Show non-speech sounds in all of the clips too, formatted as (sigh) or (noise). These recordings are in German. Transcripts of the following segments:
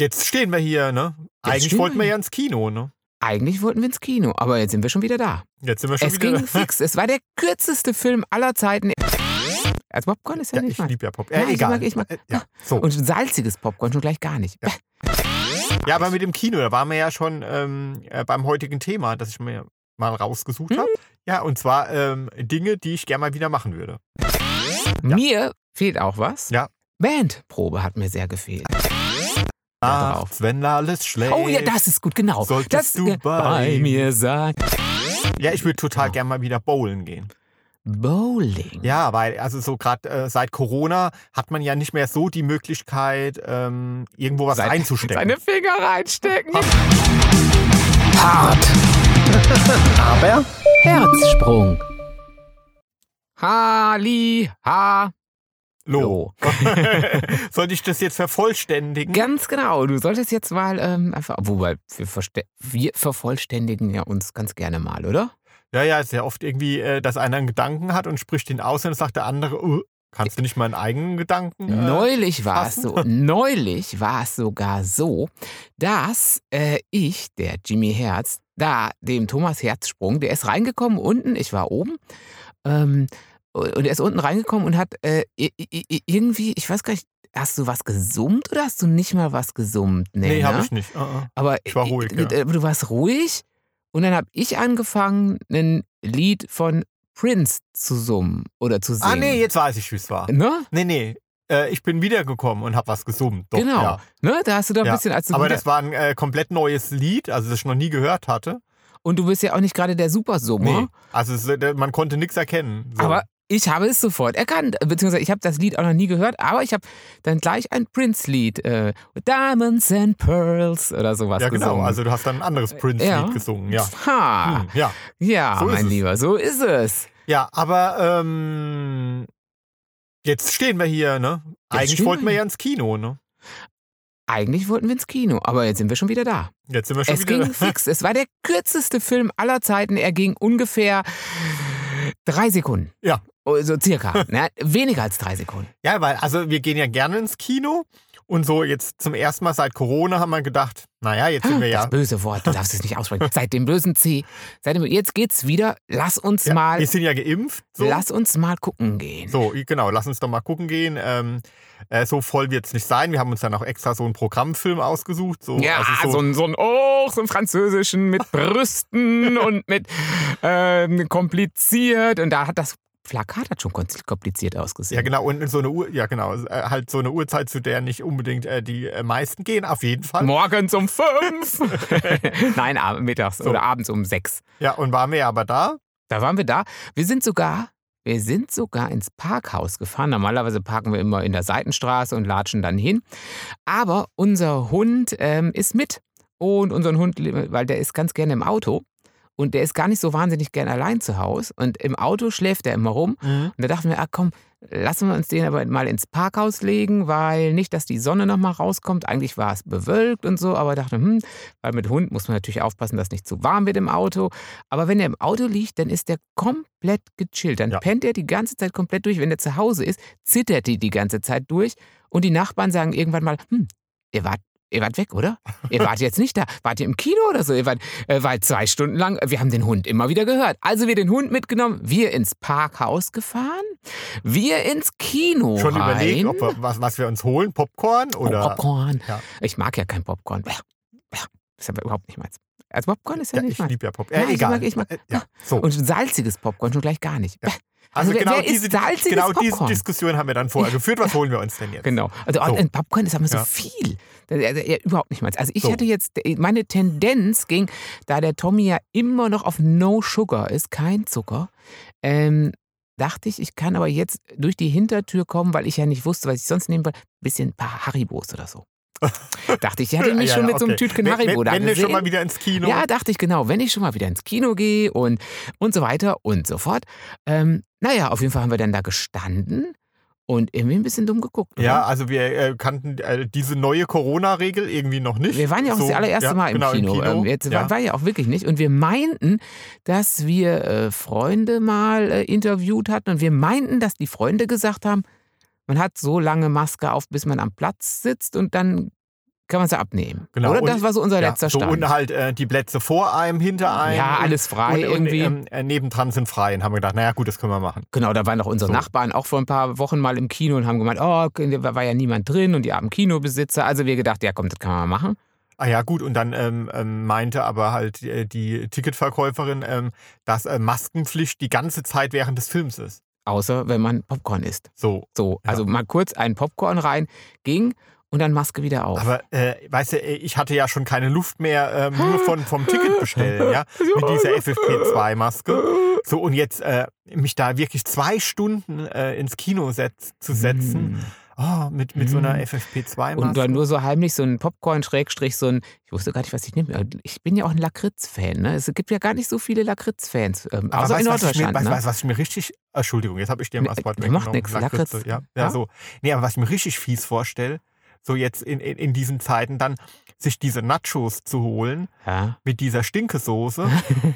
Jetzt stehen wir hier, ne? Eigentlich stehen wollten wir ja ins Kino, ne? Eigentlich wollten wir ins Kino, aber jetzt sind wir schon wieder da. Jetzt sind wir schon Es wieder ging (laughs) fix. Es war der kürzeste Film aller Zeiten. Also Popcorn ist ja, Ja, nicht ich liebe ja Pop. Ja, Äh, ich egal. mag- ich mag- ja, so. Und salziges Popcorn schon gleich gar nicht. Ja. ja, aber mit dem Kino, da waren wir ja schon ähm, äh, beim heutigen Thema, das ich mir mal rausgesucht Mhm. habe. Ja, und zwar ähm, Dinge, die ich gerne mal wieder machen würde. Mir fehlt auch was. Ja. Bandprobe hat mir sehr gefehlt. Drauf. Nachts, wenn alles schläft. Oh ja, das ist gut, genau. Solltest das du äh, bei mir sein. Ja, ich würde total Ja. gerne mal wieder bowlen gehen. Bowling. Ja, weil also so gerade äh, seit Corona hat man ja nicht mehr so die Möglichkeit, ähm, irgendwo was Seine- reinzustecken. Seine Finger reinstecken. Hart. (laughs) Aber Herzsprung. Hali, ha, Lo. (laughs) Sollte ich das jetzt vervollständigen? Ganz genau. Du solltest jetzt mal ähm, einfach, wobei wir, wir vervollständigen ja uns ganz gerne mal, oder? Ja, ja, ist ja oft irgendwie, äh, dass einer einen Gedanken hat und spricht ihn aus und dann sagt der andere, uh, kannst du nicht mal einen eigenen Gedanken? Äh, Neulich war es so, neulich war es sogar so, dass äh, ich, der Jimmy Herz, da dem Thomas Herzsprung, der ist reingekommen unten, ich war oben, ähm, und er ist unten reingekommen und hat äh, irgendwie, ich weiß gar nicht, hast du was gesummt oder hast du nicht mal was gesummt? nee, ne? habe ich nicht. Uh, uh. Aber Ich war ruhig, äh, ja. Du warst ruhig und dann habe ich angefangen, ein Lied von Prince zu summen oder zu singen. Ah, nee, jetzt weiß ich, wie es war. Ne? Nee, nee. Äh, ich bin wiedergekommen und habe was gesummt. Doch, genau. Ja. Ne? Da hast du doch ein Ja. bisschen als du Aber das war ein äh, komplett neues Lied, also das ich noch nie gehört hatte. Und du bist ja auch nicht gerade der Supersummer. Nee. Also es, äh, man konnte nichts erkennen. So. Aber ich habe es sofort erkannt. Beziehungsweise ich habe das Lied auch noch nie gehört, aber ich habe dann gleich ein Prince-Lied. Äh, Diamonds and Pearls oder sowas ja, genau. gesungen. Also du hast dann ein anderes Prince-Lied ja. gesungen. Ja. Ha. Hm, ja. Ja, So mein es. Lieber, so ist es. Ja, aber ähm, jetzt stehen wir hier, ne? Eigentlich stehen wollten wir ja ins Kino, ne? Eigentlich wollten wir ins Kino, aber jetzt sind wir schon wieder da. Jetzt sind wir schon Es wieder. ging (laughs) fix. Es war der kürzeste Film aller Zeiten. Er ging ungefähr drei Sekunden. Ja. Oh, So circa. (laughs) ne? Weniger als drei Sekunden. Ja, weil, also wir gehen ja gerne ins Kino und so jetzt zum ersten Mal seit Corona haben wir gedacht, naja, jetzt sind wir ja. Das böse Wort, du darfst es nicht aussprechen. (laughs) Seit dem bösen C. Seit dem, jetzt geht's wieder. Lass uns ja mal, wir sind ja geimpft. So. lass uns mal gucken gehen. So, genau, lass uns doch mal gucken gehen. Ähm, äh, so voll wird es nicht sein. Wir haben uns dann auch extra so einen Programmfilm ausgesucht. So, Ja, also so, ein, so ein Oh, so ein französischen mit (laughs) Brüsten und mit ähm, kompliziert. Und da hat das Plakat hat schon kompliziert ausgesehen. Ja, genau, und so eine Uhr, ja genau, äh, halt so eine Uhrzeit, zu der nicht unbedingt äh, die äh, meisten gehen, auf jeden Fall. Morgens um fünf. (laughs) (laughs) Nein, mittags So. oder abends um sechs. Ja, und waren wir aber da. Da waren wir da. Wir sind sogar, wir sind sogar ins Parkhaus gefahren. Normalerweise parken wir immer in der Seitenstraße und latschen dann hin. Aber unser Hund ähm, ist mit. Und unseren Hund, weil der ist ganz gerne im Auto. Und der ist gar nicht so wahnsinnig gern allein zu Hause. Und im Auto schläft er immer rum. Und da dachten wir, ah komm, lassen wir uns den aber mal ins Parkhaus legen, weil nicht, dass die Sonne nochmal rauskommt. Eigentlich war es bewölkt und so, aber dachte, hm, weil mit Hund muss man natürlich aufpassen, dass nicht zu warm wird im Auto. Aber wenn er im Auto liegt, dann ist der komplett gechillt. Dann Ja. pennt er die ganze Zeit komplett durch. Wenn er zu Hause ist, zittert die die ganze Zeit durch. Und die Nachbarn sagen irgendwann mal, hm, ihr wart Ihr wart weg, oder? Ihr wart jetzt nicht da. Wart ihr im Kino oder so? Ihr wart, äh, wart zwei Stunden lang. Wir haben den Hund immer wieder gehört. Also wir den Hund mitgenommen, wir ins Parkhaus gefahren, wir ins Kino Schon rein. überlegt, ob wir, was, was wir uns holen, Popcorn Oh, oder. Popcorn. Ja. Ich mag ja kein Popcorn. Bäh, bäh. Das ist aber überhaupt nicht meins. Also Popcorn ist ja, ja, nicht ich liebe ja Popcorn. Ja, ich egal. mag- ich mag- Äh, ja, so. Und salziges Popcorn schon gleich gar nicht. Ja. (laughs) Also, wer- genau, wer isst diese, genau diese? Diskussion haben wir dann vorher geführt. Was holen wir uns denn jetzt? Genau. Also So. ein Popcorn ist aber so Ja. viel. Also, ja, überhaupt nicht meins. Also ich So. hatte jetzt, meine Tendenz ging, da der Tommy ja immer noch auf No Sugar ist, kein Zucker, ähm, dachte ich, ich kann aber jetzt durch die Hintertür kommen, weil ich ja nicht wusste, was ich sonst nehmen wollte, ein bisschen ein paar Haribos oder so. Dachte ich, ich hatte (laughs) mich Ja, schon ja, mit so einem okay. Tütchen Wenn- Haribo wenn, da wenn du gesehen. schon mal wieder ins Kino. Ja, dachte ich genau, wenn ich schon mal wieder ins Kino gehe und, und so weiter und so fort. Ähm, naja, auf jeden Fall haben wir dann da gestanden und irgendwie ein bisschen dumm geguckt. Oder? Ja, also wir äh, kannten äh, diese neue Corona-Regel irgendwie noch nicht. Wir waren ja auch So, das allererste ja, Mal im genau, Kino. Ähm, Jetzt ja. war, war ja auch wirklich nicht. Und wir meinten, dass wir äh, Freunde mal äh, interviewt hatten. Und wir meinten, dass die Freunde gesagt haben, man hat so lange Maske auf, bis man am Platz sitzt und dann kann man sie abnehmen. Genau. Oder? Und- Das war so unser Ja, letzter so, Stand. und halt äh, die Plätze vor einem, hinter einem. Ja, alles frei und, irgendwie. Und, ähm, äh, nebendran sind frei. Und haben wir gedacht, naja gut, das können wir machen. Genau, da waren noch unsere So. Nachbarn auch vor ein paar Wochen mal im Kino und haben gemeint, oh, da war ja niemand drin und die armen Kinobesitzer. Also wir gedacht, ja komm, das kann man mal machen. Ah ja, gut, und dann ähm, ähm, meinte aber halt äh, die Ticketverkäuferin, ähm, dass äh, Maskenpflicht die ganze Zeit während des Films ist. Außer wenn man Popcorn isst. So. So, Ja. also mal kurz einen Popcorn rein, ging und dann Maske wieder auf. Aber äh, weißt du, ich hatte ja schon keine Luft mehr, ähm, nur von, vom Ticket bestellen, ja, (laughs) mit dieser FFP2-Maske. So, und jetzt äh, mich da wirklich zwei Stunden äh, ins Kino setz, zu setzen, Mm. Oh, mit, mit so einer Mm. FFP2-Maske. Und dann nur so heimlich so ein Popcorn, Schrägstrich, so ein, ich wusste gar nicht, was ich nehme. Ich bin ja auch ein Lakritz-Fan. Ne? Es gibt ja gar nicht so viele Lakritz-Fans. Ähm, außer in weißt, was ich mir, Norddeutschland. weißt, ne? weißt, was ich mir richtig. Entschuldigung, jetzt habe ich dir mal Wort der macht weggenommen. nix, Lakritze, Lakritz. Ja, ja, Ja? so. Nee, aber was ich mir richtig fies vorstelle, so jetzt in, in, in diesen Zeiten dann sich diese Nachos zu holen ja. mit dieser Stinkesoße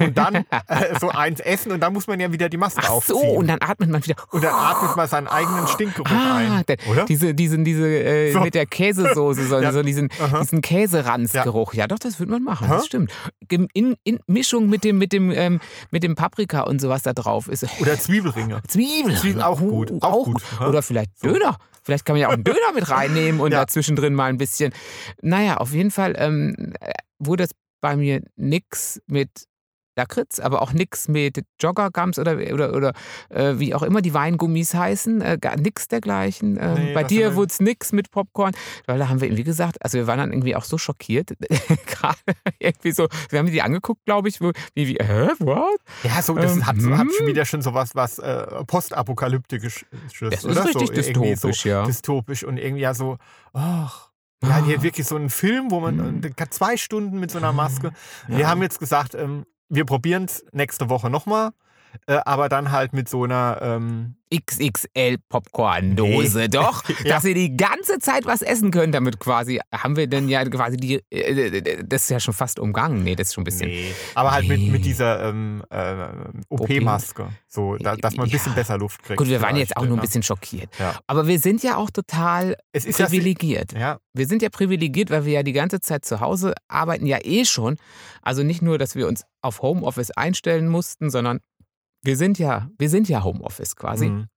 und dann (laughs) äh, so eins essen und dann muss man ja wieder die Maske Ach so, aufziehen. und dann atmet man wieder. Und dann atmet man seinen eigenen Stinkgeruch Ah, ein. der, Oder? diese, diesen, diese, äh, So. mit der Käsesoße, so, (laughs) Ja. so diesen, Aha. diesen Käseranzgeruch. Ja. doch, das würde man machen, Aha. das stimmt. In, in, Mischung mit dem, mit, dem, ähm, mit dem Paprika und sowas da drauf ist. Oder Zwiebelringe. Zwiebeln. Zwiebeln auch gut, Oh, auch gut, ja. Oder vielleicht So. Döner. Vielleicht kann man ja auch einen Döner mit reinnehmen und Ja. dazwischendrin mal ein bisschen. Naja, auf jeden Fall ähm, äh, wurde es bei mir nix mit Lakritz, aber auch nix mit Joggergums oder, oder, oder äh, wie auch immer die Weingummis heißen. Äh, gar nix dergleichen. Ähm, Nee, bei das dir wurde es nix mit Popcorn, weil da haben wir irgendwie gesagt, also wir waren dann irgendwie auch so schockiert. (laughs) Gerade irgendwie so, wir haben die angeguckt, glaube ich, wo, wie, wie, hä, what? Ja, so, das Ähm, hat, so, hat schon hm. wieder schon sowas was äh, postapokalyptisches. Das ist oder? richtig so, dystopisch, so ja. Dystopisch und irgendwie ja so, ach. Ja, hier wirklich so ein Film, wo man Hm. äh, zwei Stunden mit so einer Maske. Wir Ja. haben jetzt gesagt, ähm, wir probieren es nächste Woche nochmal, äh, aber dann halt mit so einer. Ähm, XXL Popcorn-Dose, doch, (laughs) Ja. dass ihr die ganze Zeit was essen könnt. Damit quasi haben wir denn ja quasi die, äh, das ist ja schon fast umgangen. Nee, das ist schon ein bisschen. nee, aber halt mit, Nee. mit dieser ähm, äh, OP-Maske, so, da, dass man ein bisschen Ja. besser Luft kriegt. Gut, wir waren jetzt auch nur ein ja. bisschen schockiert. Ja. Aber wir sind ja auch total privilegiert. ja, Wir sind ja privilegiert, weil wir ja die ganze Zeit zu Hause arbeiten, ja eh schon. Also nicht nur, dass wir uns auf Homeoffice einstellen mussten, sondern wir sind ja, wir sind ja Homeoffice quasi. mhm.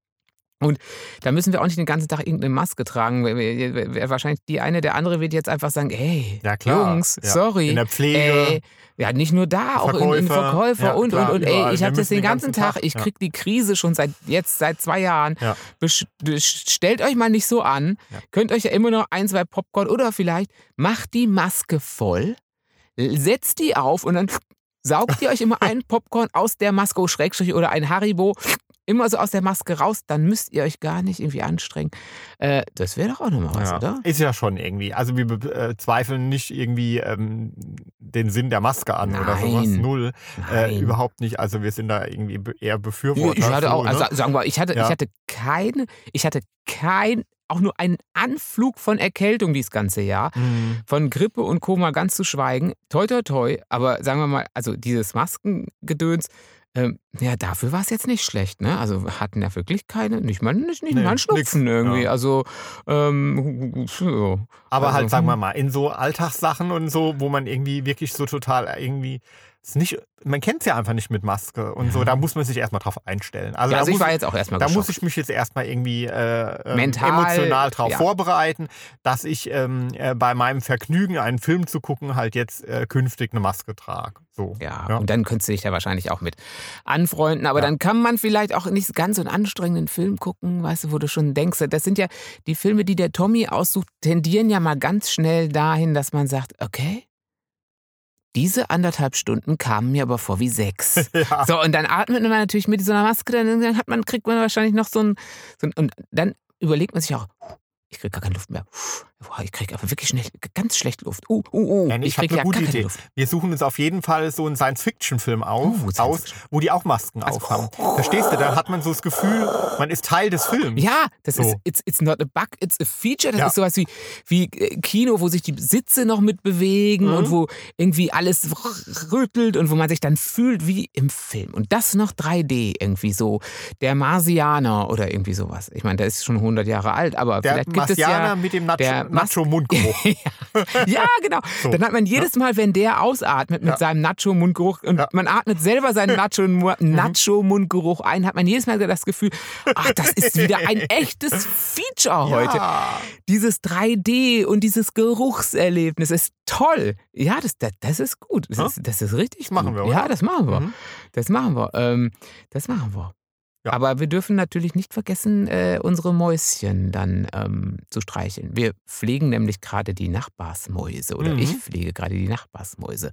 Da müssen wir auch nicht den ganzen Tag irgendeine Maske tragen. Wahrscheinlich die eine, der andere wird jetzt einfach sagen, ey, ja. Jungs, ja. sorry. In der Pflege. Ey, ja, nicht nur da, auch in, in Verkäufer. Verkäufer Ja, und, klar, und, und. Ey, ich habe das den ganzen ganzen Tag. Tag, Ich krieg die Krise schon seit jetzt, seit zwei Jahren. Stellt euch mal nicht so an. Könnt euch ja immer noch ein, zwei Popcorn oder vielleicht macht die Maske voll, setzt die auf und dann saugt ihr euch immer (laughs) einen Popcorn aus der Maske, Schrägstrich oder ein Haribo, immer so aus der Maske raus, dann müsst ihr euch gar nicht irgendwie anstrengen. Äh, das wäre doch auch nochmal was, ja. oder? Ist ja schon irgendwie. Also wir äh, zweifeln nicht irgendwie ähm, den Sinn der Maske an oder sowas. Nein. Null. Äh, Nein. überhaupt nicht. Also wir sind da irgendwie eher Befürworter. Ich hatte auch, so, also ne? sagen wir, ich hatte, Ja. ich hatte keine, ich hatte kein, auch nur einen Anflug von Erkältung dieses ganze Jahr. Mhm. Von Grippe und Koma ganz zu schweigen. Toi, toi, toi. Aber sagen wir mal, also dieses Maskengedöns, ähm, ja, dafür war es jetzt nicht schlecht, ne? Also wir hatten ja wirklich keine, nicht mal, nicht, nicht Nee, mal einen Schnupfen nix, irgendwie. ja. Also, ähm, so. Aber Also, halt, sagen wir hm. mal, in so Alltagssachen und so, wo man irgendwie wirklich so total irgendwie. Ist nicht, man kennt es ja einfach nicht mit Maske und so, da muss man sich erstmal drauf einstellen. Also, ja, da also ich muss, war jetzt auch erstmal da muss ich mich jetzt erstmal irgendwie äh, ähm, Mental, emotional drauf ja. vorbereiten, dass ich ähm, äh, bei meinem Vergnügen, einen Film zu gucken, halt jetzt äh, künftig eine Maske trage. So. Ja, Ja. und dann könntest du dich da wahrscheinlich auch mit anfreunden. Aber Ja. dann kann man vielleicht auch nicht ganz so einen anstrengenden Film gucken, weißt du, wo du schon denkst, das sind ja die Filme, die der Tommy aussucht, tendieren ja mal ganz schnell dahin, dass man sagt, okay, diese anderthalb Stunden kamen mir aber vor wie sechs. (laughs) Ja. So, und dann atmet man natürlich mit so einer Maske, dann hat man, kriegt man wahrscheinlich noch so ein, so ein und dann überlegt man sich auch, ich kriege gar keine Luft mehr. Boah, ich kriege aber wirklich schnell, ganz schlecht Luft. Uh, uh, uh. Ja, ich ich hab kriege eine ja gute Idee. Luft. Wir suchen uns auf jeden Fall so einen Science-Fiction-Film auf, Oh, Science aus, wo die auch Masken Also- aufhaben. Verstehst du? Dann hat man so das Gefühl, man ist Teil des Films. Ja, das So. ist it's, it's not a bug, it's a feature. Das Ja. ist sowas wie, wie äh, Kino, wo sich die Sitze noch mit bewegen Mhm. und wo irgendwie alles rüttelt und wo man sich dann fühlt wie im Film. Und das noch 3D irgendwie so. Der Marsianer oder irgendwie sowas. Ich meine, der ist schon 100 Jahre alt, aber Der vielleicht gibt es Marsianer ja mit dem Nacho. der Nacho-Mundgeruch. (laughs) ja, genau. So. Dann hat man jedes Mal, wenn der ausatmet mit Ja. seinem Nacho-Mundgeruch und Ja. man atmet selber seinen Nacho- (laughs) Nacho-Mundgeruch ein, hat man jedes Mal das Gefühl, ach, das ist wieder ein (laughs) echtes Feature heute. Ja. Dieses 3D und dieses Geruchserlebnis ist toll. Ja, das, das, das ist gut. Das, ist, das ist richtig Das machen gut. wir, oder? Ja, das machen wir. Mhm. Das machen wir. Ähm, das machen wir. Ja. Aber wir dürfen natürlich nicht vergessen, äh, unsere Mäuschen dann ähm, zu streicheln. Wir pflegen nämlich gerade die Nachbarsmäuse oder Mhm. ich pflege gerade die Nachbarsmäuse.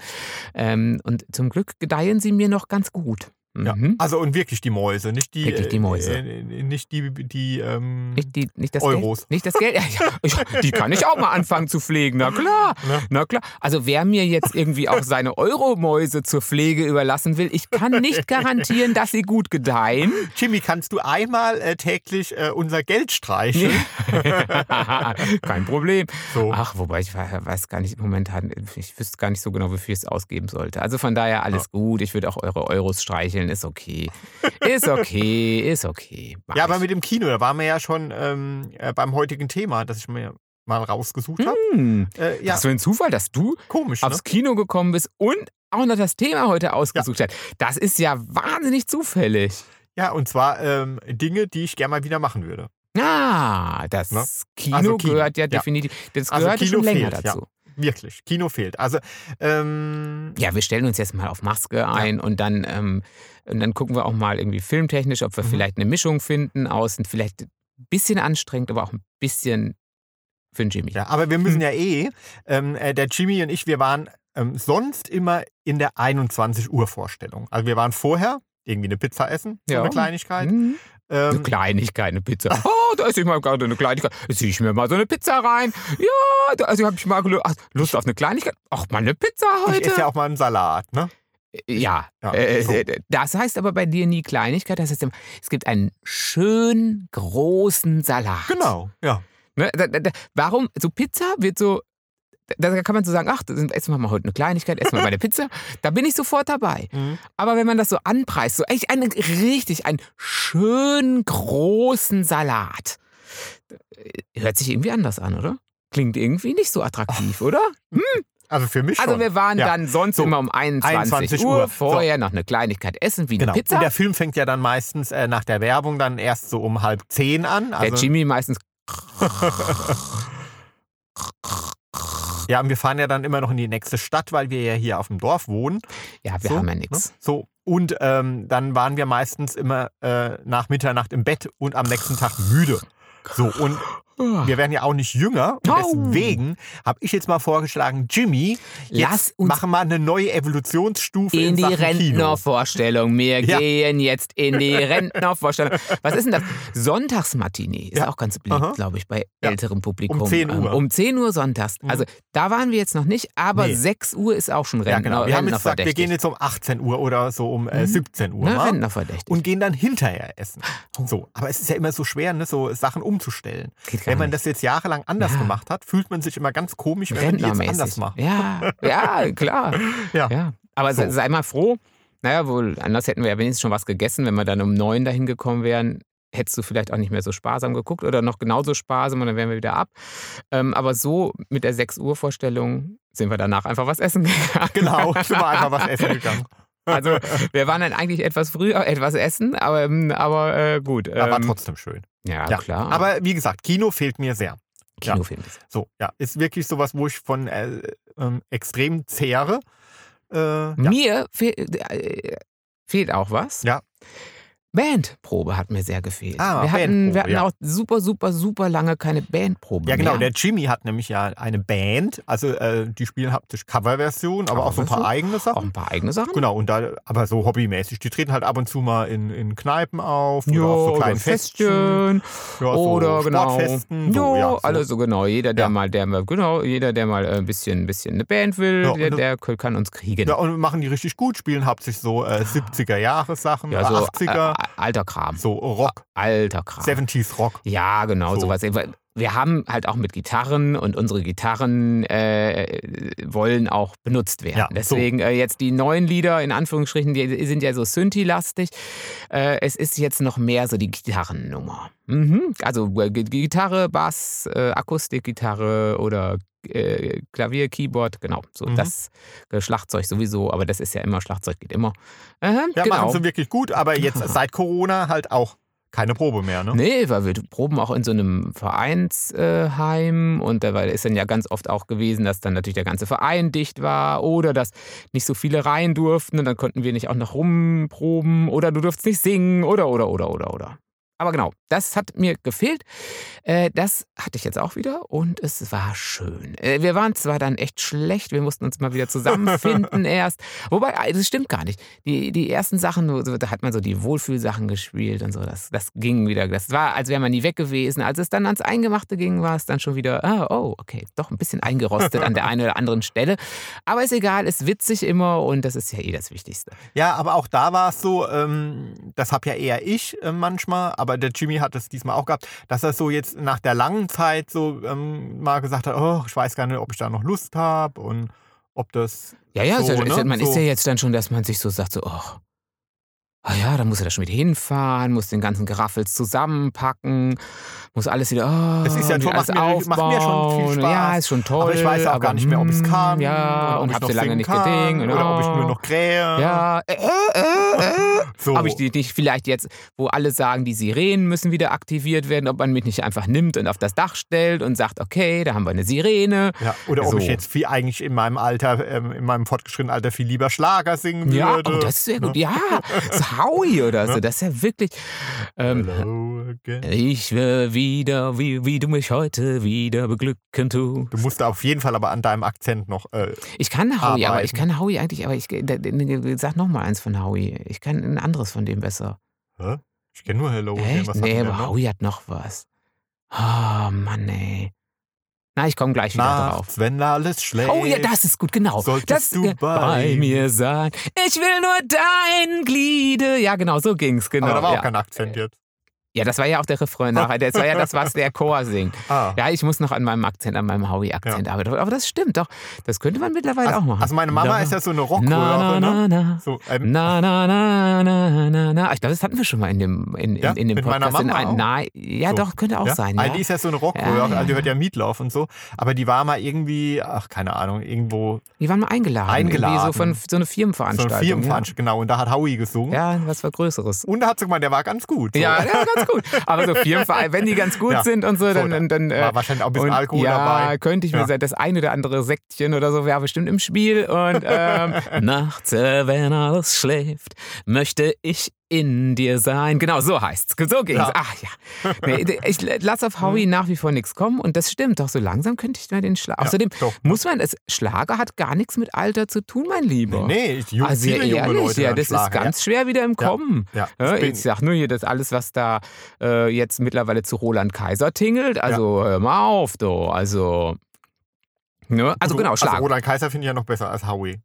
Ähm, und zum Glück gedeihen sie mir noch ganz gut. Ja. Mhm. Also und wirklich die Mäuse, nicht die, Wirklich die Mäuse. Äh, äh, nicht die, die ähm, Nicht, die, nicht das Euros. Geld. Nicht das Geld. Ja, ja, (laughs) ja, die kann ich auch mal anfangen zu pflegen. Na klar. Ne? Na klar. Also wer mir jetzt irgendwie auch seine Euromäuse zur Pflege überlassen will, ich kann nicht (laughs) garantieren, dass sie gut gedeihen. Jimmy, kannst du einmal äh, täglich äh, unser Geld streicheln? (laughs) Kein Problem. So. Ach, wobei ich we- weiß gar nicht momentan, ich wüsste gar nicht so genau, wofür ich es ausgeben sollte. Also von daher alles gut. Ich würde auch eure Euros streicheln. Ist okay. Ist okay. Ist okay. Mach Ja, aber ich. mit dem Kino, da waren wir ja schon ähm, äh, beim heutigen Thema, das ich mir mal rausgesucht habe. Hm. Äh, ja, Was für ein Zufall, dass du komisch, ne? aufs Kino gekommen bist und auch noch das Thema heute ausgesucht hast. Das ist ja wahnsinnig zufällig. Ja, und zwar ähm, Dinge, die ich gerne mal wieder machen würde. Ah, das Ne? Kino, Also Kino, gehört ja ja. definitiv. Das Also gehört Kino schon länger fehlt, dazu. Wirklich, Kino fehlt. Also, ähm, Ja. wir stellen uns jetzt mal auf Maske ein und dann, ähm, und dann gucken wir auch mal irgendwie filmtechnisch, ob wir Mhm. vielleicht eine Mischung finden aus ein vielleicht ein bisschen anstrengend, aber auch ein bisschen für den Jimmy. ja, aber wir müssen ja eh, ähm, äh, der Jimmy und ich, wir waren ähm, sonst immer in der 21 Uhr Vorstellung. Also wir waren vorher irgendwie eine Pizza essen, so Ja. eine Kleinigkeit. Mhm. Eine Ähm, Kleinigkeit, eine Pizza. Oh, da esse ich mal gerade eine Kleinigkeit. Ziehe ich mir mal so eine Pizza rein. Ja, da, also habe ich mal Lust auf eine Kleinigkeit. Ach, mal eine Pizza ich heute. esse ja auch mal einen Salat, ne? Ja, Ja, äh, so. äh, das heißt aber bei dir nie Kleinigkeit. Das heißt, immer, es gibt einen schön großen Salat. Genau, ja. Ne? Da, da, warum? So Pizza wird so. Da kann man so sagen, ach, essen wir mal heute eine Kleinigkeit, essen wir mal eine Pizza. (laughs) Da bin ich sofort dabei. Mhm. Aber wenn man das so anpreist, so echt einen richtig, einen schön großen Salat, äh, hört sich irgendwie anders an, oder? Klingt irgendwie nicht so attraktiv, oder? Also für mich Also schon. wir waren Ja. dann sonst So, immer um 21, 21 Uhr, Uhr. vorher noch eine Kleinigkeit essen, wie Genau. eine Pizza. Und der Film fängt ja dann meistens äh, nach der Werbung dann erst so um halb zehn an. der Also, Jimmy meistens. (laughs) ja, und wir fahren ja dann immer noch in die nächste Stadt, weil wir ja hier auf dem Dorf wohnen. Ja, wir so, haben ja ne? nichts. So. Und ähm, dann waren wir meistens immer äh, nach Mitternacht im Bett und am nächsten Tag müde. So, und wir werden ja auch nicht jünger. Und deswegen habe ich jetzt mal vorgeschlagen, Jimmy, jetzt machen wir eine neue Evolutionsstufe in, In die. Rentnervorstellung. Wir Ja. gehen jetzt in die (laughs) Rentnervorstellung. Was ist denn das? Sonntagsmatinee ist Ja. auch ganz beliebt, glaube ich, bei Ja. älterem Publikum. Um 10 Ähm, Uhr. Um 10 Uhr sonntags. Mhm. Also da waren wir jetzt noch nicht, aber Nee. 6 Uhr ist auch schon Ja, Rentner, genau. Wir haben jetzt gesagt, wir gehen jetzt um 18 Uhr oder so um äh, Mhm. 17 Uhr. ne, mal. Rentnerverdächtig. und gehen dann hinterher essen. Oh. So, aber es ist ja immer so schwer, ne, so Sachen umzustellen. Geht gar Wenn man nicht. das jetzt jahrelang anders Ja. gemacht hat, fühlt man sich immer ganz komisch, wenn man jetzt anders macht. Ja, ja, klar. (laughs) Ja. Ja. Aber So. sei mal froh. Naja, wohl, anders hätten wir ja wenigstens schon was gegessen, wenn wir dann um neun dahin gekommen wären. Hättest du vielleicht auch nicht mehr so sparsam geguckt oder noch genauso sparsam und dann wären wir wieder ab. Ähm, aber so mit der 6 Uhr Vorstellung sind wir danach einfach was essen gegangen. Genau, sind wir einfach was (laughs) essen gegangen. Also wir waren dann eigentlich etwas früher etwas essen, aber, ähm, aber äh, gut. Ja, ähm, trotzdem schön. ja, Ja, klar. Aber wie gesagt, Kino fehlt mir sehr. ja. Kinofilm ist. So, ja, ist wirklich sowas, wo ich von äh, ähm, extrem zehre. Äh, ja. Mir fehl, äh, fehlt auch was. Ja. Bandprobe hat mir sehr gefehlt. Ah, wir hatten, wir hatten ja. auch super, super, super lange keine Bandprobe Ja, genau. mehr. Der Jimmy hat nämlich ja eine Band. Also, äh, die spielen hauptsächlich Coverversionen, aber auch so ein paar eigene auch Sachen. ein paar eigene Sachen. Genau, und da, aber so hobbymäßig. Die treten halt ab und zu mal in, in Kneipen auf Ja, oder auf so kleinen Festchen. Festchen. Ja, so oder genau. Sportfesten. So, Jo, ja, so. alle so genau. Jeder, der Ja. mal, der mal, genau, jeder, der mal äh, ein bisschen, bisschen eine Band will, Ja, der, der kann uns kriegen. Ja, und machen die richtig gut, spielen hauptsächlich so äh, 70er-Jahre-Sachen, Ja, so 80er, äh, alter Kram. so Rock, Alter Kram. 70s Rock. Ja, genau, So. sowas. wir haben halt auch mit Gitarren und unsere Gitarren äh, wollen auch benutzt werden. Ja, so. Deswegen äh, jetzt die neuen Lieder, in Anführungsstrichen, die sind ja so Synthi-lastig. Äh, es ist jetzt noch mehr so die Gitarrennummer. Mhm. Also äh, Gitarre, Bass, äh, Akustikgitarre oder äh, Klavier, Keyboard, genau. So Mhm. das äh, Schlagzeug sowieso, aber das ist ja immer, Schlagzeug geht immer. Aha, Ja, genau. machen sie wirklich gut, aber jetzt seit Corona halt auch keine Probe mehr, ne? Nee, weil wir proben auch in so einem Vereinsheim und da ist dann ja ganz oft auch gewesen, dass dann natürlich der ganze Verein dicht war oder dass nicht so viele rein durften und dann konnten wir nicht auch noch rumproben oder du durftest nicht singen oder oder oder oder oder. Aber genau, das hat mir gefehlt. Äh, das hatte ich jetzt auch wieder und es war schön. Äh, wir waren zwar dann echt schlecht, wir mussten uns mal wieder zusammenfinden (laughs) erst. Wobei, äh, das stimmt gar nicht. Die, die ersten Sachen, da hat man so die Wohlfühlsachen gespielt und so. Das, das ging wieder. Das war, als wäre man nie weg gewesen. Als es dann ans Eingemachte ging, war es dann schon wieder, ah, oh, okay, doch ein bisschen eingerostet an der einen oder anderen Stelle. Aber ist egal, ist witzig immer und das ist ja eh das Wichtigste. Ja, aber auch da war es so, ähm, das habe ja eher ich äh, manchmal, aber der Jimmy hat es diesmal auch gehabt, dass er so jetzt nach der langen Zeit so ähm, mal gesagt hat, oh, ich weiß gar nicht, ob ich da noch Lust habe und ob das Ja, ja, So, ist ja, ist ja, ne? man So. ist ja jetzt dann schon, dass man sich so sagt, so, oh, ah ja, da muss er da schon wieder hinfahren, muss den ganzen Geraffels zusammenpacken, muss alles wieder, oh, Es ist ja wieder toll, alles macht mir- macht mir schon viel aufbauen. Spaß. Ja, ist schon toll. aber ich weiß auch gar nicht mehr, ob ich es hm, kann Ja, oder ob und ich hab noch so lange nicht kann, gedingt. oder ob ich oh. nur noch krähe. Ja, äh, äh, äh. so. Ob ich die nicht vielleicht jetzt, wo alle sagen, die Sirenen müssen wieder aktiviert werden, ob man mich nicht einfach nimmt und auf das Dach stellt und sagt, okay, da haben wir eine Sirene. ja, oder ob So. ich jetzt viel eigentlich in meinem Alter, ähm, in meinem fortgeschrittenen Alter viel lieber Schlager singen Ja, würde. oh, das ist sehr gut. Ne? Ja, (laughs) so Howie oder so, Ne? das ist ja wirklich. Ähm, Hello again. ich will wieder, wie, wie du mich heute wieder beglücken tust. Du musst auf jeden Fall aber an deinem Akzent noch. Äh, Ich kann Howie, aber Arbeiten. ich kann Howie eigentlich, aber ich da- da- sag noch mal eins von Howie. Ich kann ein anderes von dem besser. hä? Ich kenne nur Hello. Echt? Was Nee, aber? Howie hat noch was. Oh Mann, ey. Na, ich komme gleich wieder drauf. Nachts, wenn alles schläft. Oh ja, das ist gut, genau. Solltest das du äh, bei mir sein. Ich will nur dein Gliede. Ja, genau, so ging's, genau. Aber da war ja. auch kein Akzent jetzt. Ja, das war ja auch der Refrain (laughs) nachher. Das war ja das, was der Chor singt. Ah. Ja, ich muss noch an meinem Akzent, an meinem Howie-Akzent arbeiten. Aber das stimmt doch. Das könnte man mittlerweile auch Also, machen. also meine Mama Da- ist ja so eine Na, Rockröhre, na, ne? na, na. So, ähm, Na, na, na, na, na, na. Ich glaube, das hatten wir schon mal in dem, in, Ja, in, in dem mit meiner Podcast. in Mama ein, auch. na, ja, So. doch, könnte auch ja? sein. Ja. Die ist ja so eine Rockröhre, Ja, also die ja. hört ja Mietlauf und so. Aber die war mal irgendwie, ach, keine Ahnung, irgendwo Die waren mal eingeladen. Eingeladen. So von so eine so Firmenveranstaltung. eine Firmenveranstaltung, genau. Und da hat Howie gesungen. Ja, ja was war Größeres. Und da hat sie gemeint, der war ganz gut. So. Ja, ja, ganz (laughs) gut. Aber so Firmenverein, wenn die ganz gut Ja. sind und so, dann. So, dann, dann äh, war wahrscheinlich auch ein bisschen Alkohol ja, dabei. könnte ich mir Ja. sagen, das eine oder andere Säckchen oder so wäre bestimmt im Spiel. Und ähm, (laughs) nachts, äh, wenn alles schläft, möchte ich in dir sein. Genau, so heißt's. So ging's. Ja. Ach ja. Nee, ich lasse auf (laughs) Howie nach wie vor nichts kommen und das stimmt doch. So langsam könnte ich mir den Schlager. Ja, Außerdem doch. muss man es. Schlager hat gar nichts mit Alter zu tun, mein Lieber. Nee, ich, jung, Also viele junge ehrlich, Leute ja, das Schlager, ist ganz schwer wieder im Ja. Kommen. Ja, Ja, ich ich sag nur hier, das alles, was da äh, jetzt mittlerweile zu Roland Kaiser tingelt. Also hör mal auf, du. Also. Ne? Also So, genau, Schlag. Also Roland Kaiser finde ich ja noch besser als Howie.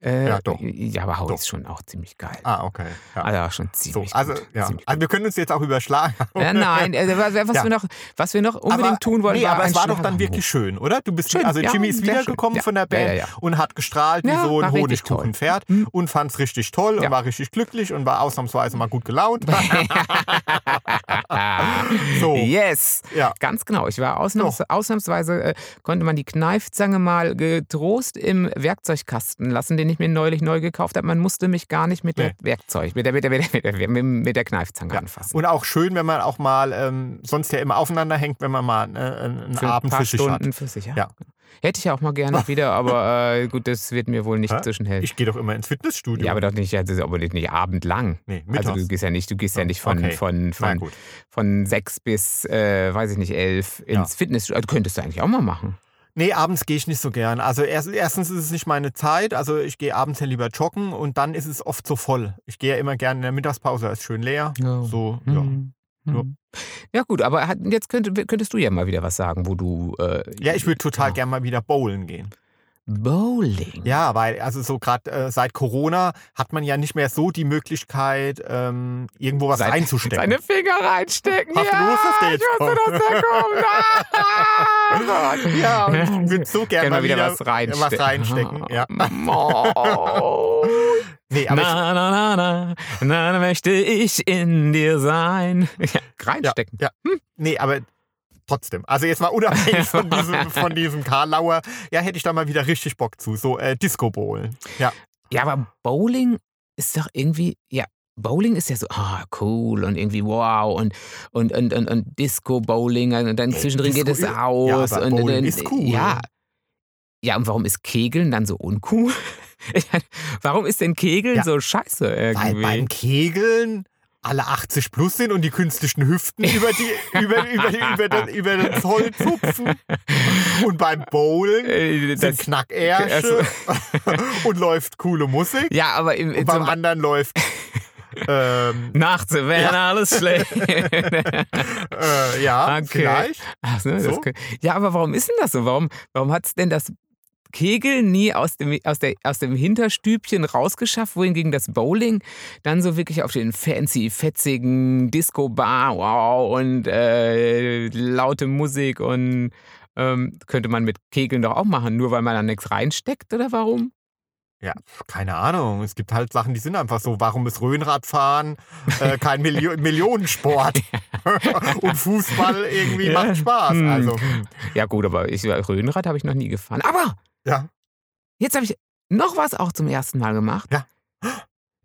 Äh, ja, doch. Ja, aber Howie Doch. ist schon auch ziemlich geil. Ah, okay. Ja. Also schon so, ziemlich also, gut. ja. Ziemlich also wir können uns jetzt auch überschlagen. Ja, (laughs) nein, äh, was, was, Ja. wir noch, was wir noch unbedingt aber, tun wollen, nee, war aber es war doch dann wirklich schön, oder? Du bist, Schön, also Jimmy ist wiedergekommen von der Band ja, ja. und hat gestrahlt wie so ein. Honigkuchenpferd Hm. und fand es richtig toll und war richtig glücklich und war ausnahmsweise mal gut gelaunt. (laughs) (laughs) so, Yes, ja. ganz genau. Ich war ausnahms, ausnahmsweise, äh, konnte man die Kneifzange mal getrost im Werkzeugkasten lassen, den ich mir neulich neu gekauft habe. Man musste mich gar nicht mit Nee. der Werkzeug, mit der, mit der, mit der, mit der, mit der Kneifzange Ja. anfassen. Und auch schön, wenn man auch mal ähm, sonst ja immer aufeinander hängt, wenn man mal äh, einen Für Abend ein paar für sich Stunden hat. für sich, ja. Ja. Hätte ich ja auch mal gerne (laughs) wieder, aber äh, gut, das wird mir wohl nicht Hä? zwischen helfen. Ich gehe doch immer ins Fitnessstudio. Ja, aber doch nicht, also, aber nicht, nicht abendlang. nee, mittags. Also du gehst ja nicht, du gehst ja Ja, nicht von, okay. von, von, von sechs bis, äh, weiß ich nicht, elf ins Fitnessstudio. Also, könntest du eigentlich auch mal machen. Nee, abends gehe ich nicht so gern. Also erst, erstens ist es nicht meine Zeit. Also ich gehe abends ja lieber joggen und dann ist es oft so voll. Ich gehe ja immer gerne in der Mittagspause, ist schön leer. Ja. So, ja. Hm. Hm. Ja gut, aber jetzt könnt, könntest du ja mal wieder was sagen, wo du... Äh, Ja, ich würde total Ja. gern mal wieder bowlen gehen. Bowling. Ja, weil also so gerade äh, seit Corona hat man ja nicht mehr so die Möglichkeit, ähm, irgendwo was Seine- reinzustecken. Seine Finger reinstecken. Hast du ja, dass der ich jetzt wusste, dass der kommt. Ah. (laughs) Ja, und ich würde so gerne mal wieder, was reinstecken. was reinstecken. Ja. (laughs) Oh. Nee, aber ich, na, na, na, na, na, na, möchte ich in dir sein. (laughs) Ja, ja, reinstecken. ja. Nee, aber trotzdem. Also jetzt mal unabhängig (laughs) von diesem, von diesem Karlauer, ja, hätte ich da mal wieder richtig Bock zu. So äh, Disco Bowlen. Ja. Ja, aber Bowling ist doch irgendwie, ja, Bowling ist ja so, ah, cool und irgendwie wow und, und, und, und, und Disco-Bowling und dann zwischendrin geht es Disco- ja, aus. aber und, Bowling und, ist cool. Ja. Ja, und warum ist Kegeln dann so uncool? (laughs) Warum ist denn Kegeln Ja. so scheiße Weil irgendwie? beim Kegeln alle 80 plus sind und die künstlichen Hüften über, die, (laughs) über, über, über, den, über den Zoll zupfen. Und beim Bowlen Äh, sind das, Knackärsche (laughs) und läuft coole Musik. ja, aber im, Und beim zum, anderen läuft (laughs) ähm, nachts, wenn Ja. alles schlecht. äh, ja, Okay. vielleicht. So, das So? kann- ja, aber warum ist denn das so? Warum, warum hat es denn das Kegeln nie aus dem, aus, der, aus dem Hinterstübchen rausgeschafft, wohingegen das Bowling dann so wirklich auf den fancy, fetzigen Disco-Bar, wow, und äh, laute Musik und ähm, könnte man mit Kegeln doch auch machen, nur weil man da nichts reinsteckt oder warum? Ja, keine Ahnung. Es gibt halt Sachen, die sind einfach so. Warum ist Röhnradfahren äh, kein Milio (laughs) Millionensport? (laughs) Und Fußball irgendwie Ja. macht Spaß. Hm. Also, Ja gut, aber ich, Röhnrad habe ich noch nie gefahren. Aber ja. Jetzt habe ich noch was auch zum ersten Mal gemacht. Ja.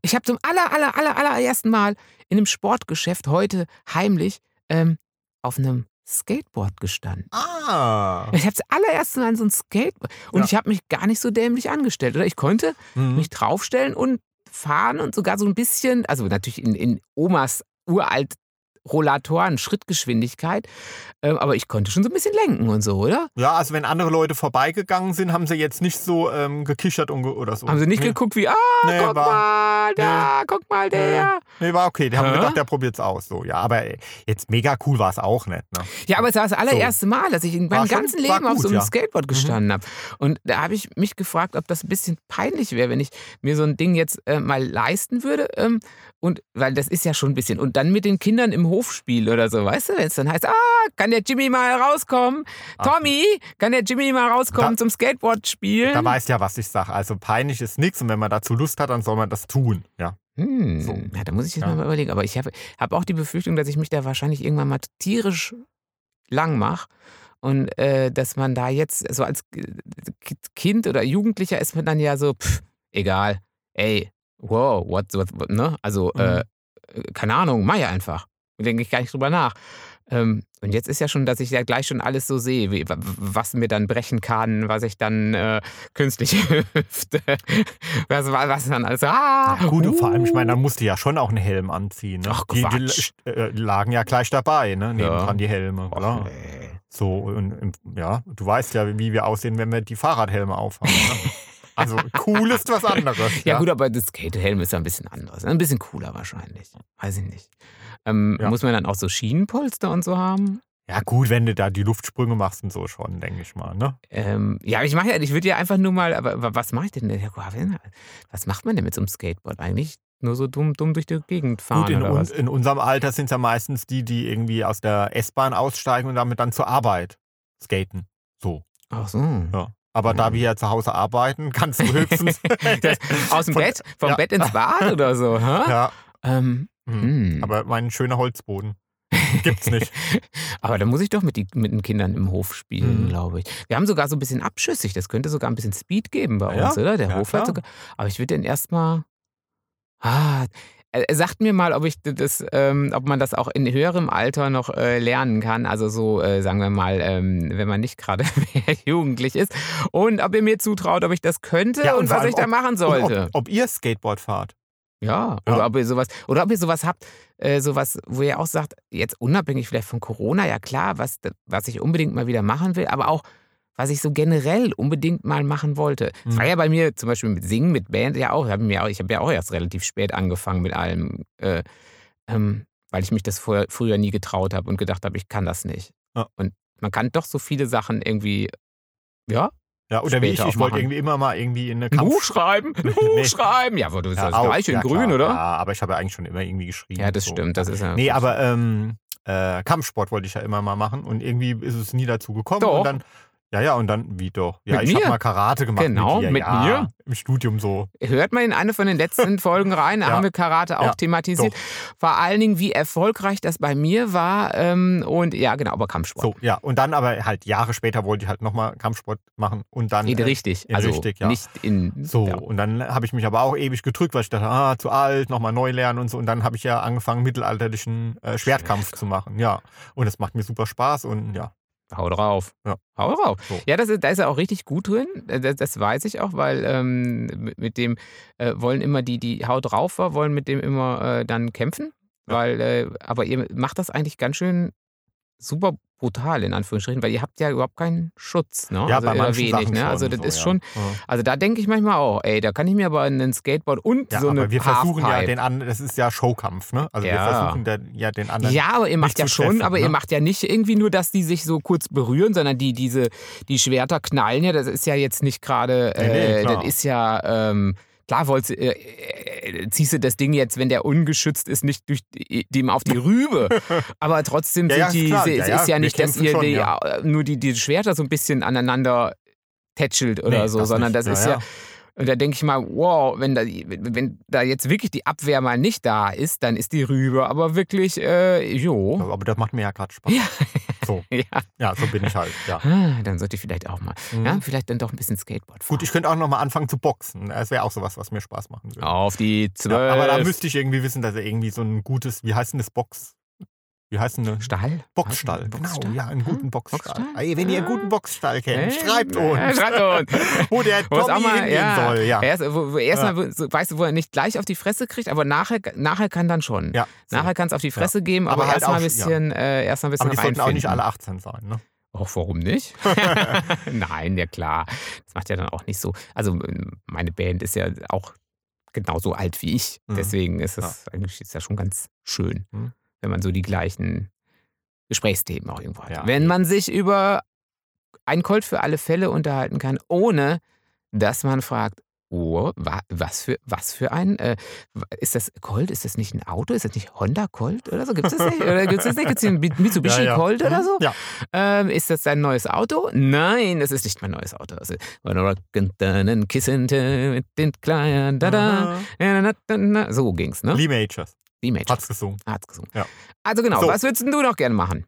Ich habe zum aller, aller, aller, allerersten Mal in einem Sportgeschäft heute heimlich ähm, auf einem Skateboard gestanden. Ah. Ich habe das allererste Mal an so ein Skateboard und Ja. ich habe mich gar nicht so dämlich angestellt, oder? Ich konnte Mhm. mich draufstellen und fahren und sogar so ein bisschen, also natürlich in, in Omas uralt Rollatoren, Schrittgeschwindigkeit, ähm, aber ich konnte schon so ein bisschen lenken und so, oder? Ja, also wenn andere Leute vorbeigegangen sind, haben sie jetzt nicht so ähm, gekichert und ge oder so. Haben sie nicht nee. geguckt wie, ah, Nee, guck war- mal, da, guck mal, der. Nee, war okay. Die haben Hä? gedacht, der probiert's aus. So, ja, aber jetzt mega cool war es auch nicht. Ne? Ja, aber es war das allererste Mal, dass ich in War meinem schon- ganzen war Leben auf gut, so einem ja. Skateboard gestanden habe. Und da habe ich mich gefragt, ob das ein bisschen peinlich wäre, wenn ich mir so ein Ding jetzt äh, mal leisten würde. Ähm, und weil das ist ja schon ein bisschen. Und dann mit den Kindern im Hofspiel oder so, weißt du, wenn es dann heißt, ah, kann der Jimmy mal rauskommen? Tommy, kann der Jimmy mal rauskommen Da- zum Skateboard spielen? Da weißt ja, was ich sage. Also peinlich ist nichts und wenn man dazu Lust hat, dann soll man das tun. Ja. Hm, So. Ja, da muss ich jetzt Ja. mal überlegen. Aber ich habe hab auch die Befürchtung, dass ich mich da wahrscheinlich irgendwann mal tierisch lang mache. Und äh, dass man da jetzt, so als K- Kind oder Jugendlicher ist man dann ja so, pff, egal, ey, wow, what, what, what ne? Also, Mhm. äh, keine Ahnung, mach ja einfach. Denke ich gar nicht drüber nach. Ähm, und jetzt ist ja schon, dass ich ja gleich schon alles so sehe, wie, wa- was mir dann brechen kann, was ich dann äh, künstliche (laughs) Hüfte, was, was dann alles. Ah, Ja, gut, und vor allem, ich uh. meine, da musst du ja schon auch einen Helm anziehen. Ne? Ach, die, die äh, lagen ja gleich dabei, ne? Nebendran die Helme. Och. So, und, und, ja, du weißt ja, wie wir aussehen, wenn wir die Fahrradhelme aufhaben. Ne? (laughs) Also cool ist was anderes. Ja, gut, aber das Skatehelm ist ja ein bisschen anderes. Ein bisschen cooler wahrscheinlich. Weiß ich nicht. Ähm, Ja. Muss man dann auch so Schienenpolster und so haben? Ja, gut, wenn du da die Luftsprünge machst und so schon, denke ich mal. Ne? Ähm, ja, aber ich mache ja, ich würde ja einfach nur mal, aber wa- was mache ich denn? Ja, Was macht man denn mit so einem Skateboard eigentlich? Nur so dumm, dumm durch die Gegend fahren Gut, in, oder was? in unserem Alter sind es ja meistens die, die irgendwie aus der S-Bahn aussteigen und damit dann zur Arbeit skaten. So, Ach so. ja. Aber da Mhm. wir ja zu Hause arbeiten, (laughs) kannst du höchstens (laughs) aus dem Von- Bett? Vom ja. Bett ins Bad oder so? Hä? Ja, Ähm, hm. hm. aber mein schöner Holzboden gibt's nicht. (laughs) Aber da muss ich doch mit, die, mit den Kindern im Hof spielen, Mhm. glaube ich. Wir haben sogar so ein bisschen abschüssig. Das könnte sogar ein bisschen Speed geben bei Ja, uns, oder? Der ja, Hof klar. hat sogar. Aber ich würde den erstmal. Ah, sagt mir mal, ob ich das, ähm, ob man das auch in höherem Alter noch äh, lernen kann. Also so, äh, sagen wir mal, ähm, wenn man nicht gerade (laughs) mehr jugendlich ist. Und ob er mir zutraut, ob ich das könnte Ja, und und, was allem, ich da ob- machen sollte. Ob, ob ihr Skateboard fahrt. Ja, Ja. oder ob ihr sowas, oder ob ihr sowas habt, äh, sowas, wo ihr auch sagt, jetzt unabhängig vielleicht von Corona, ja klar, was, was ich unbedingt mal wieder machen will, aber auch, was ich so generell unbedingt mal machen wollte. Es Mhm. war ja bei mir zum Beispiel mit Singen, mit Band ja auch. Ich habe ja auch erst relativ spät angefangen mit allem, äh, ähm, weil ich mich das vorher, früher nie getraut habe und gedacht habe, ich kann das nicht. Ja. Und man kann doch so viele Sachen irgendwie, ja, Ja, oder wie ich, ich wollte irgendwie immer mal irgendwie in eine Ein Kampf... Buch schreiben? (laughs) Ein Buch Nee. schreiben? Ja, aber du bist Ja, das auch, gleiche in ja, grün, klar, oder? Ja, aber ich habe ja eigentlich schon immer irgendwie geschrieben. Ja, das so. stimmt. Das ist ja. Nee, aber ähm, äh, Kampfsport wollte ich ja immer mal machen und irgendwie ist es nie dazu gekommen. Doch. Und dann, ja, ja, und dann, wie doch? Ja, Mit ich habe mal Karate gemacht. Genau, mit, dir, mit ja, mir. Im Studium so. Hört mal in eine von den letzten (laughs) Folgen rein, da Ja. haben wir Karate auch Ja, thematisiert. Vor allen Dingen, wie erfolgreich das bei mir war. Ähm, und ja, genau, aber Kampfsport. So, ja. Und dann aber halt Jahre später wollte ich halt nochmal Kampfsport machen und dann. Nee, äh, richtig. in Also richtig, ja. nicht in. So, und dann habe ich mich aber auch ewig gedrückt, weil ich dachte, ah, zu alt, nochmal neu lernen und so. Und dann habe ich ja angefangen, mittelalterlichen äh, Schwertkampf zu machen. Ja. Und es macht mir super Spaß und ja. Hau drauf. Ja. Hau drauf. So. Ja, das ist, da ist er auch richtig gut drin. Äh, Das, das weiß ich auch, weil ähm, mit- mit dem äh, wollen immer die, die Hau drauf war, wollen mit dem immer äh, dann kämpfen. Ja. Weil, äh, aber ihr macht das eigentlich ganz schön super brutal, in Anführungsstrichen, weil ihr habt ja überhaupt keinen Schutz. Ne? Ja, also bei manchen wenig. Sachen Ne? Also das so, ist ja. schon. Ja. Also da denke ich manchmal auch, ey, da kann ich mir aber einen Skateboard und Ja, so eine aber wir versuchen ja Halfpipe- den anderen, das ist ja Showkampf, ne? Also wir Ja. versuchen der, ja den anderen. Ja, aber ihr macht ja schon, treffen, aber ihr ne? macht ja nicht irgendwie nur, dass die sich so kurz berühren, sondern die, diese, die Schwerter knallen ja, das ist ja jetzt nicht gerade, Nee, nee, äh, das ist ja, ähm, klar wolltest, äh, äh, ziehst du das Ding jetzt, wenn der ungeschützt ist, nicht durch die, dem auf die Rübe, (laughs) aber trotzdem Ja, sind ja, ist die, es Ja, ist ja, nicht, dass ihr schon, die, äh, nur die, die Schwerter so ein bisschen aneinander tätschelt oder Nee, so, sondern nicht. das ist ja. Und da denke ich mal, wow, wenn da, wenn da jetzt wirklich die Abwehr mal nicht da ist, dann ist die Rübe aber wirklich, äh, jo. Aber das macht mir ja gerade Spaß. Ja. So, (laughs) Ja. ja, so bin ich halt. Ja. Ah, dann sollte ich vielleicht auch mal. Mhm. Ja, vielleicht dann doch ein bisschen Skateboard fahren. Gut, ich könnte auch nochmal anfangen zu boxen. Das wäre auch sowas, was mir Spaß machen würde. Auf die Ja, zwölf. aber da müsste ich irgendwie wissen, dass er irgendwie so ein gutes, wie heißt denn das Box? Wie heißt denn? Stall? Boxstall, Boxstall? genau, ja, einen guten? Boxstall. Boxstall? Wenn ihr einen guten Boxstall kennt, Äh, schreibt uns, Schreibt uns. (laughs) wo der Tommy hingehen soll. Ja. Erst, wo, wo erstmal, so, weißt du, wo er nicht gleich auf die Fresse kriegt, aber nachher, nachher kann dann schon. Ja, so. Nachher kann es auf die Fresse geben, Aber aber, halt erstmal ein auch- bisschen, äh, erst mal ein bisschen Aber die sollten auch nicht alle 18 sein, ne? Och, warum nicht? (laughs) (laughs) Nein, ja klar. Das macht ja dann auch nicht so. Also meine Band ist ja auch genauso alt wie ich. Mhm. Deswegen ist es eigentlich ist ja schon ganz schön, Mhm. Wenn man so die gleichen Gesprächsthemen auch irgendwo hat. Ja. Wenn man sich über ein Colt für alle Fälle unterhalten kann, ohne dass man fragt, oh, wa- was für, was für ein, äh, ist das Colt, ist das nicht ein Auto, ist das nicht Honda Colt oder so, gibt es das nicht? Oder gibt es das nicht, gibt es (laughs) Mitsubishi Ja, ja. Colt oder Mhm. so? Ja. Ähm, ist das dein neues Auto? Nein, es ist nicht mein neues Auto. Einen Kissen mit den kleinen, da, da. So ging's, ne? Lee Majors Die Majors. hat's gesungen. Hat's gesungen. Ja. Also genau, So. was würdest du noch gerne machen?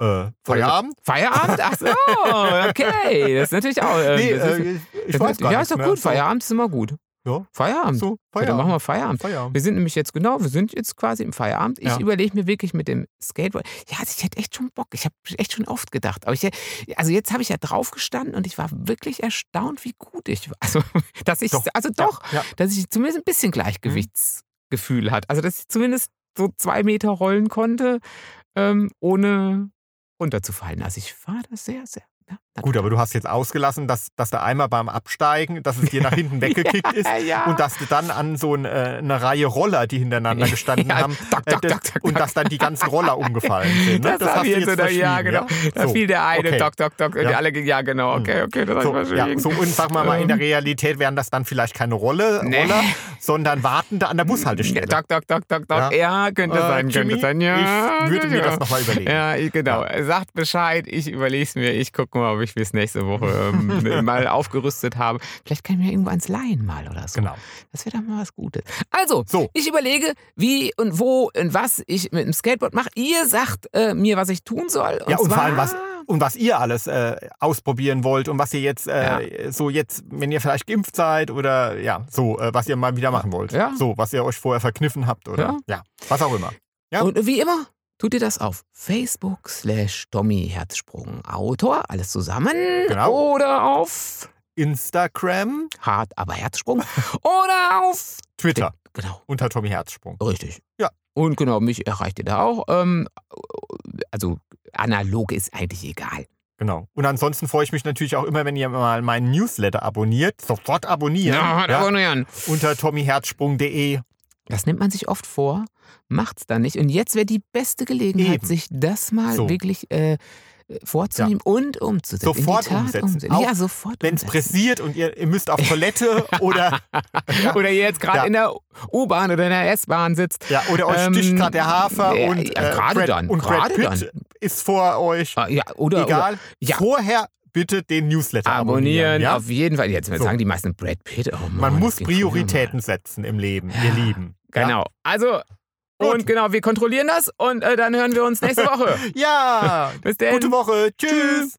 Äh, Feierabend? Feierabend? Ach so, (laughs) okay. Das ist natürlich auch. ähm, Nee, äh, ich weiß gar Ja, ist doch gut. Feierabend ist immer gut. Ja. Feierabend. So, Ja, dann machen wir Feierabend. Feierabend. Feierabend. Wir sind nämlich jetzt, genau, wir sind jetzt quasi im Feierabend. Ich Ja. überlege mir wirklich mit dem Skateboard. Ja, also ich hätte echt schon Bock. Ich habe echt schon oft gedacht. Aber ich, also jetzt habe ich ja drauf gestanden und ich war wirklich erstaunt, wie gut ich war. Also, (laughs) dass ich, Doch. also doch, Ja, dass ich zumindest ein bisschen Gleichgewichtsgefühl hat. Also, dass ich zumindest so zwei Meter rollen konnte, ähm, ohne runterzufallen. Also ich war da sehr, sehr. Ja, Gut, aber du hast jetzt ausgelassen, dass, dass der Eimer beim Absteigen, dass es dir nach hinten (laughs) weggekickt ist ja, ja. und dass du dann an so ein, äh, eine Reihe Roller, die hintereinander gestanden Ja, haben, tak, äh, tak, das, tak, und dass dann die ganzen Roller umgefallen sind. Ne? Das, hast du jetzt so ja, genau. Da So, fiel der eine, okay. dock, dock, dock, und die Ja. alle, ja, genau, okay, okay, das So, ich ja, so, und sagen wir mal, in der Ähm. Realität wären das dann vielleicht keine Rolle, Nee. Roller, sondern Wartende an der Bushaltestelle. Dock, dock, dock, dock, dock. Ja. Ja, könnte Äh, sein, Jimmy, könnte sein. Ja, ich würde mir ja. das nochmal überlegen. Ja, genau. Sagt Bescheid, ich überlege es mir. Ich gucke mal, ob ich bis nächste Woche ähm, (laughs) mal aufgerüstet habe. Vielleicht kann ich mir irgendwo ans Leihen mal oder so. Genau. Das wäre doch mal was Gutes. Also, So. ich überlege, wie und wo und was ich mit dem Skateboard mache. Ihr sagt äh, mir, was ich tun soll. Und Ja, und vor allem, was, und was ihr alles äh, ausprobieren wollt und was ihr jetzt, äh, so jetzt, wenn ihr vielleicht geimpft seid oder ja, so, äh, was ihr mal wieder machen wollt. Ja. So, was ihr euch vorher verkniffen habt oder Ja. ja, was auch immer. Ja. Und wie immer tut ihr das auf Facebook slash Tommy Herzsprung Autor, alles zusammen. Genau. Oder auf Instagram, Hart, aber Herzsprung. Oder auf... Twitter Genau. unter Tommy Herzsprung. Richtig. Ja. Und genau, mich erreicht ihr da auch. Ähm, also analog ist eigentlich egal. Genau. Und ansonsten freue ich mich natürlich auch immer, wenn ihr mal meinen Newsletter abonniert. Sofort abonnieren. Ja, ja, abonnieren. unter tommyherzsprung.de. Das nimmt man sich oft vor, macht's dann nicht. Und jetzt wäre die beste Gelegenheit, Eben. sich das mal So. wirklich äh, vorzunehmen und umzusetzen. Sofort umsetzen. umsetzen. Auch Ja, sofort Wenn es pressiert und ihr, ihr müsst auf Toilette (laughs) oder, Oder ihr jetzt gerade Ja. in der U-Bahn oder in der S-Bahn sitzt. ja, oder euch Ähm, sticht gerade der Hafer ja, und, ja, äh, gerade dann, und gerade Pitt ist vor euch. Ah, Ja, oder, Egal. Oder, ja. Vorher bitte den Newsletter abonnieren. abonnieren, ja? auf jeden Fall. Jetzt So. sagen die meisten Brad Pitt. Oh Mann, Man muss Prioritäten setzen im Leben, ihr Lieben. Genau. Also, Gut. und genau, wir kontrollieren das und äh, dann hören wir uns nächste (laughs) Woche. Ja, Bis dann. gute Woche. Tschüss.